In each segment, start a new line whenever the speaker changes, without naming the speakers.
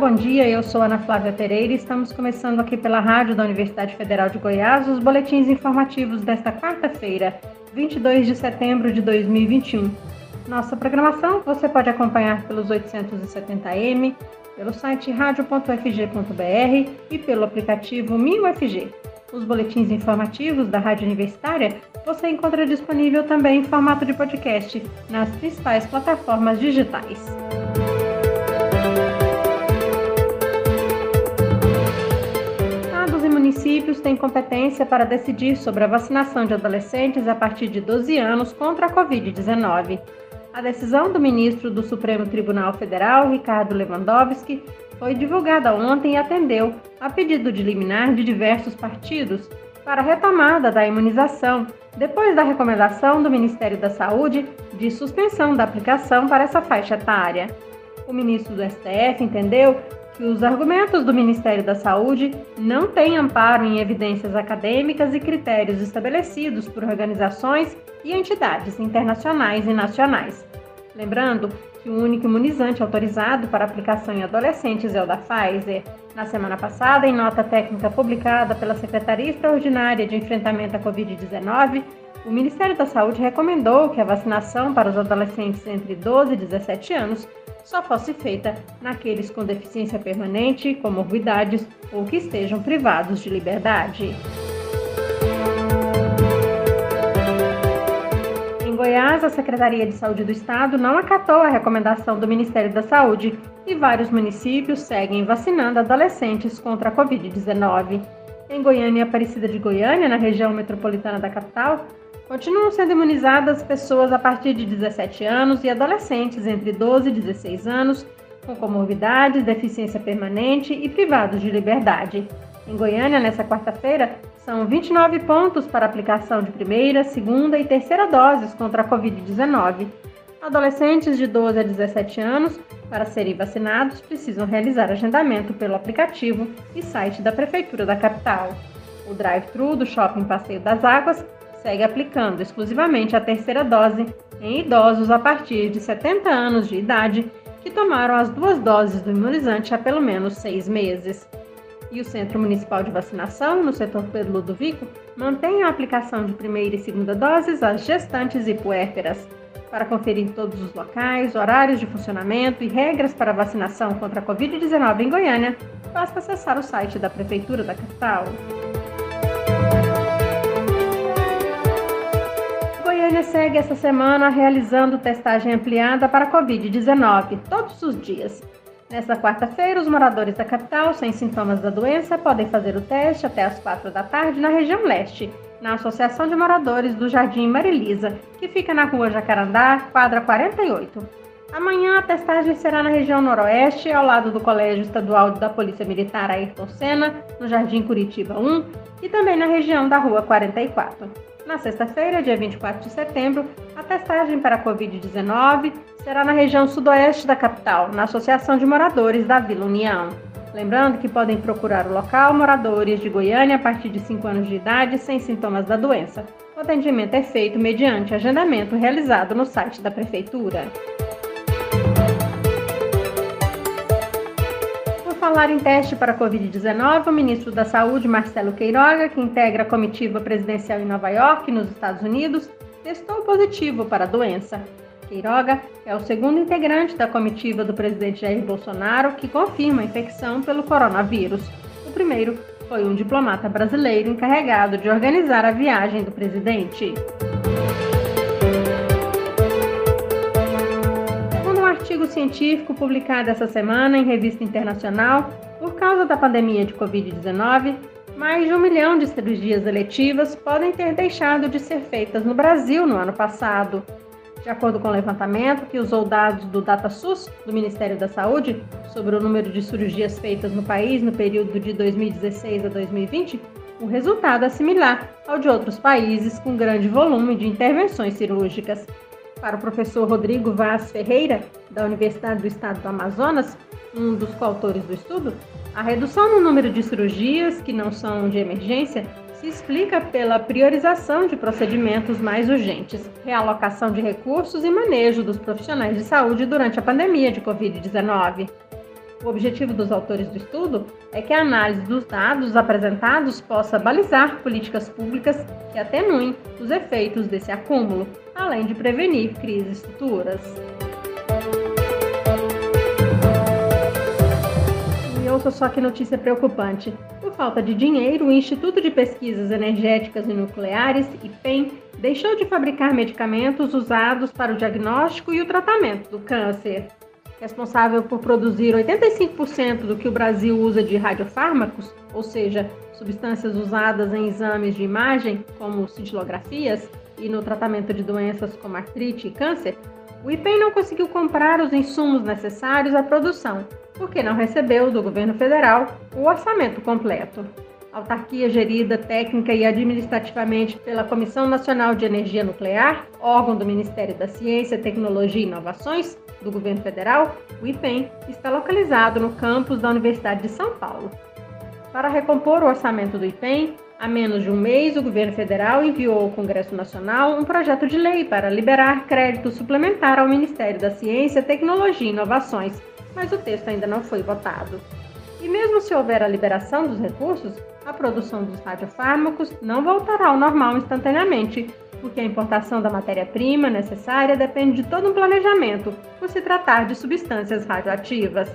bom dia. Eu sou Ana Flávia Pereira e estamos começando aqui pela rádio da Universidade Federal de Goiás os boletins informativos desta quarta-feira, 22 de setembro de 2021. Nossa programação você pode acompanhar pelos 870m, pelo site radio.fg.br e pelo aplicativo MinUFG. Os boletins informativos da Rádio Universitária você encontra disponível também em formato de podcast nas principais plataformas digitais. Municípios têm competência para decidir sobre a vacinação de adolescentes a partir de 12 anos contra a Covid-19. A decisão do ministro do Supremo Tribunal Federal, Ricardo Lewandowski, foi divulgada ontem e atendeu a pedido de liminar de diversos partidos para a retomada da imunização, depois da recomendação do Ministério da Saúde de suspensão da aplicação para essa faixa etária. O ministro do STF entendeu que os argumentos do Ministério da Saúde não têm amparo em evidências acadêmicas e critérios estabelecidos por organizações e entidades internacionais e nacionais. Lembrando que o único imunizante autorizado para aplicação em adolescentes é o da Pfizer. Na semana passada, em nota técnica publicada pela Secretaria Extraordinária de Enfrentamento à Covid-19, o Ministério da Saúde recomendou que a vacinação para os adolescentes entre 12 e 17 anos só fosse feita naqueles com deficiência permanente, comorbidades ou que estejam privados de liberdade. Em Goiás, a Secretaria de Saúde do Estado não acatou a recomendação do Ministério da Saúde e vários municípios seguem vacinando adolescentes contra a Covid-19. Em Goiânia e Aparecida de Goiânia, na região metropolitana da capital, Continuam sendo imunizadas pessoas a partir de 17 anos e adolescentes entre 12 e 16 anos com comorbidades, deficiência permanente e privados de liberdade. Em Goiânia, nesta quarta-feira, são 29 pontos para aplicação de primeira, segunda e terceira doses contra a Covid-19. Adolescentes de 12 a 17 anos, para serem vacinados, precisam realizar agendamento pelo aplicativo e site da Prefeitura da capital. O drive-thru do Shopping Passeio das Águas segue aplicando exclusivamente a terceira dose em idosos a partir de 70 anos de idade que tomaram as duas doses do imunizante há pelo menos seis meses. E o Centro Municipal de Vacinação, no setor Pedro Ludovico, mantém a aplicação de primeira e segunda doses às gestantes e puérperas. Para conferir todos os locais, horários de funcionamento e regras para vacinação contra a Covid-19 em Goiânia, basta acessar o site da Prefeitura da capital. Segue essa semana realizando testagem ampliada para a Covid-19, todos os dias. Nesta quarta-feira, os moradores da capital sem sintomas da doença podem fazer o teste até as quatro da tarde na região leste, na Associação de Moradores do Jardim Marilisa, que fica na rua Jacarandá, quadra 48. Amanhã a testagem será na região noroeste, ao lado do Colégio Estadual da Polícia Militar Ayrton Senna, no Jardim Curitiba 1, e também na região da Rua 44. Na sexta-feira, dia 24 de setembro, a testagem para a Covid-19 será na região sudoeste da capital, na Associação de Moradores da Vila União. Lembrando que podem procurar o local moradores de Goiânia a partir de 5 anos de idade sem sintomas da doença. O atendimento é feito mediante agendamento realizado no site da Prefeitura. Falar em teste para a Covid-19, o ministro da Saúde, Marcelo Queiroga, que integra a comitiva presidencial em Nova York, nos Estados Unidos, testou positivo para a doença. Queiroga é o segundo integrante da comitiva do presidente Jair Bolsonaro que confirma a infecção pelo coronavírus. O primeiro foi um diplomata brasileiro encarregado de organizar a viagem do presidente. Artigo científico publicado essa semana em revista internacional, por causa da pandemia de Covid-19, mais de um milhão de cirurgias eletivas podem ter deixado de ser feitas no Brasil no ano passado. De acordo com o levantamento que usou dados do DataSUS, do Ministério da Saúde, sobre o número de cirurgias feitas no país no período de 2016 a 2020, o resultado é similar ao de outros países com grande volume de intervenções cirúrgicas. Para o professor Rodrigo Vaz Ferreira, da Universidade do Estado do Amazonas, um dos coautores do estudo, a redução no número de cirurgias que não são de emergência se explica pela priorização de procedimentos mais urgentes, realocação de recursos e manejo dos profissionais de saúde durante a pandemia de Covid-19. O objetivo dos autores do estudo é que a análise dos dados apresentados possa balizar políticas públicas que atenuem os efeitos desse acúmulo, além de prevenir crises futuras. E ouça só que notícia preocupante. Por falta de dinheiro, o Instituto de Pesquisas Energéticas e Nucleares, IPEM, deixou de fabricar medicamentos usados para o diagnóstico e o tratamento do câncer. Responsável por produzir 85% do que o Brasil usa de radiofármacos, ou seja, substâncias usadas em exames de imagem, como cintilografias, e no tratamento de doenças como artrite e câncer, o IPEM não conseguiu comprar os insumos necessários à produção, porque não recebeu do governo federal o orçamento completo. Autarquia gerida técnica e administrativamente pela Comissão Nacional de Energia Nuclear, órgão do Ministério da Ciência, Tecnologia e Inovações do governo federal, o IPEM, está localizado no campus da Universidade de São Paulo. Para recompor o orçamento do IPEM, há menos de um mês, o governo federal enviou ao Congresso Nacional um projeto de lei para liberar crédito suplementar ao Ministério da Ciência, Tecnologia e Inovações mas o texto ainda não foi votado. E mesmo se houver a liberação dos recursos, a produção dos radiofármacos não voltará ao normal instantaneamente, porque a importação da matéria-prima necessária depende de todo um planejamento, por se tratar de substâncias radioativas.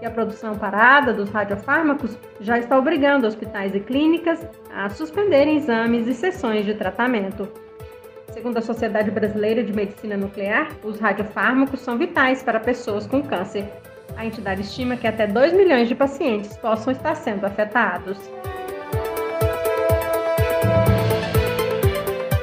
E a produção parada dos radiofármacos já está obrigando hospitais e clínicas a suspenderem exames e sessões de tratamento. Segundo a Sociedade Brasileira de Medicina Nuclear, os radiofármacos são vitais para pessoas com câncer. A entidade estima que até 2 milhões de pacientes possam estar sendo afetados.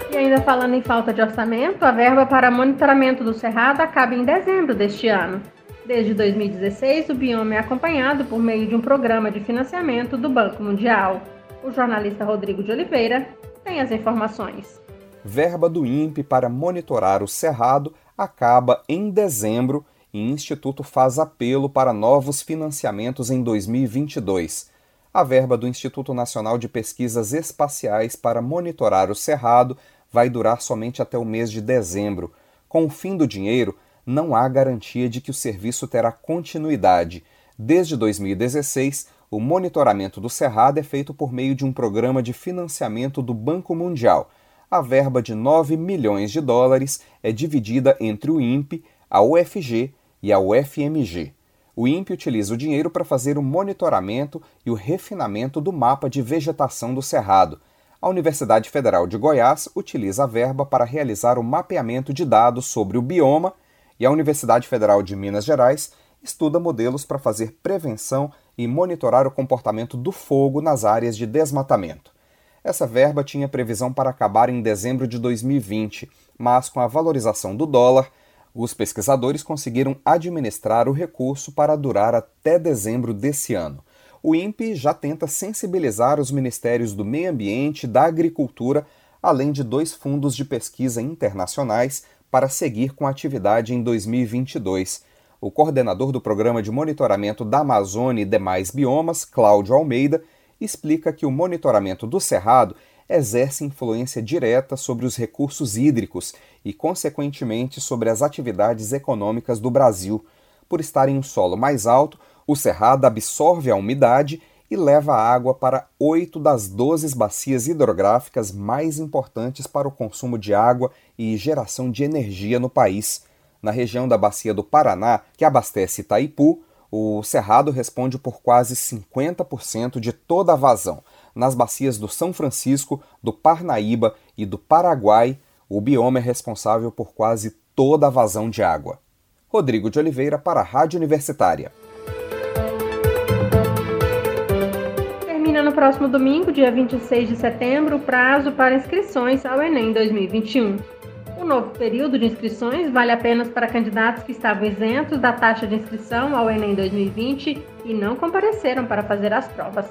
E ainda falando em falta de orçamento, a verba para monitoramento do cerrado acaba em dezembro deste ano. Desde 2016, o bioma é acompanhado por meio de um programa de financiamento do Banco Mundial. O jornalista Rodrigo de Oliveira tem as informações
verba do INPE para monitorar o cerrado acaba em dezembro e Instituto faz apelo para novos financiamentos em 2022. A verba do Instituto Nacional de Pesquisas Espaciais para monitorar o cerrado vai durar somente até o mês de dezembro. Com o fim do dinheiro, não há garantia de que o serviço terá continuidade. Desde 2016, o monitoramento do cerrado é feito por meio de um programa de financiamento do Banco Mundial a verba de 9 milhões de dólares é dividida entre o INPE, a UFG e a UFMG. O INPE utiliza o dinheiro para fazer o monitoramento e o refinamento do mapa de vegetação do Cerrado. A Universidade Federal de Goiás utiliza a verba para realizar o mapeamento de dados sobre o bioma e a Universidade Federal de Minas Gerais estuda modelos para fazer prevenção e monitorar o comportamento do fogo nas áreas de desmatamento. Essa verba tinha previsão para acabar em dezembro de 2020, mas com a valorização do dólar, os pesquisadores conseguiram administrar o recurso para durar até dezembro desse ano. O INPE já tenta sensibilizar os ministérios do Meio Ambiente e da Agricultura, além de dois fundos de pesquisa internacionais, para seguir com a atividade em 2022. O coordenador do Programa de Monitoramento da Amazônia e demais biomas, Cláudio Almeida, explica que o monitoramento do cerrado exerce influência direta sobre os recursos hídricos e, consequentemente, sobre as atividades econômicas do Brasil. Por estar em um solo mais alto, o cerrado absorve a umidade e leva a água para oito das doze bacias hidrográficas mais importantes para o consumo de água e geração de energia no país. Na região da Bacia do Paraná, que abastece Itaipu, o Cerrado responde por quase 50% de toda a vazão. Nas bacias do São Francisco, do Parnaíba e do Paraguai, o bioma é responsável por quase toda a vazão de água. Rodrigo de Oliveira para a Rádio Universitária.
Termina no próximo domingo, dia 26 de setembro, o prazo para inscrições ao Enem 2021. O novo período de inscrições vale apenas para candidatos que estavam isentos da taxa de inscrição ao Enem 2020 e não compareceram para fazer as provas.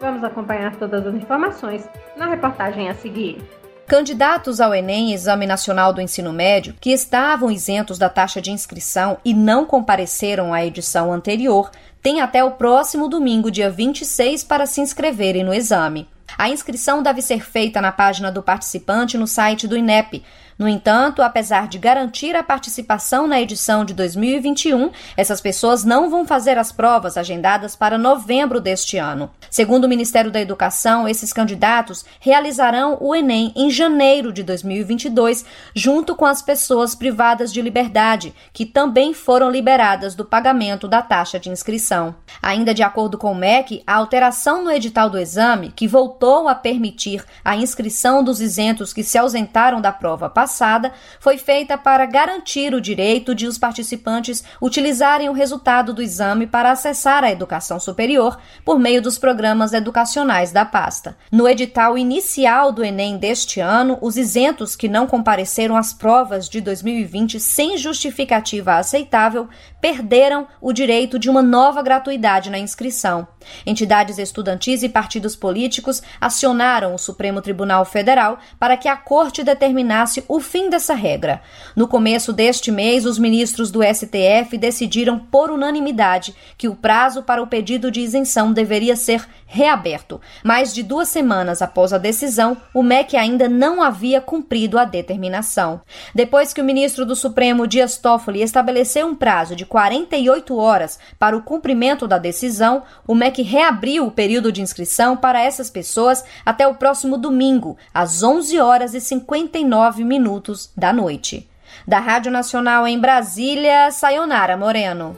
Vamos acompanhar todas as informações na reportagem a seguir.
Candidatos ao Enem, Exame Nacional do Ensino Médio, que estavam isentos da taxa de inscrição e não compareceram à edição anterior, têm até o próximo domingo, dia 26, para se inscreverem no exame. A inscrição deve ser feita na página do participante no site do INEP, No entanto, apesar de garantir a participação na edição de 2021, essas pessoas não vão fazer as provas agendadas para novembro deste ano. Segundo o Ministério da Educação, esses candidatos realizarão o Enem em janeiro de 2022, junto com as pessoas privadas de liberdade, que também foram liberadas do pagamento da taxa de inscrição. Ainda de acordo com o MEC, a alteração no edital do exame, que voltou a permitir a inscrição dos isentos que se ausentaram da prova passada, foi feita para garantir o direito de os participantes utilizarem o resultado do exame para acessar a educação superior por meio dos programas educacionais da pasta. No edital inicial do Enem deste ano, os isentos que não compareceram às provas de 2020 sem justificativa aceitável perderam o direito de uma nova gratuidade na inscrição. Entidades estudantis e partidos políticos acionaram o Supremo Tribunal Federal para que a Corte determinasse o fim dessa regra. No começo deste mês, os ministros do STF decidiram por unanimidade que o prazo para o pedido de isenção deveria ser reaberto. Mais de duas semanas após a decisão, o MEC ainda não havia cumprido a determinação. Depois que o ministro do Supremo, Dias Toffoli, estabeleceu um prazo de 48 horas para o cumprimento da decisão, o MEC reabriu o período de inscrição para essas pessoas até o próximo domingo, às 11 horas e 59 minutos da noite. Da Rádio Nacional em Brasília, Sayonara Moreno.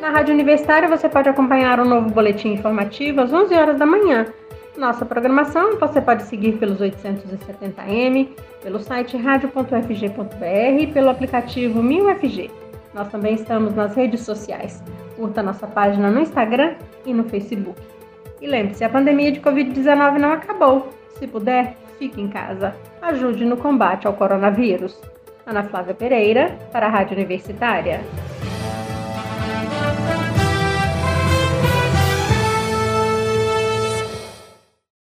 Na Rádio Universitária você pode acompanhar o um novo boletim informativo às 11 horas da manhã. Nossa programação você pode seguir pelos 870m, pelo site radio.fg.br e pelo aplicativo 1000FG. Nós também estamos nas redes sociais. Curta nossa página no Instagram e no Facebook. E lembre-se, a pandemia de Covid-19 não acabou. Se puder, fique em casa. Ajude no combate ao coronavírus. Ana Flávia Pereira, para a Rádio Universitária.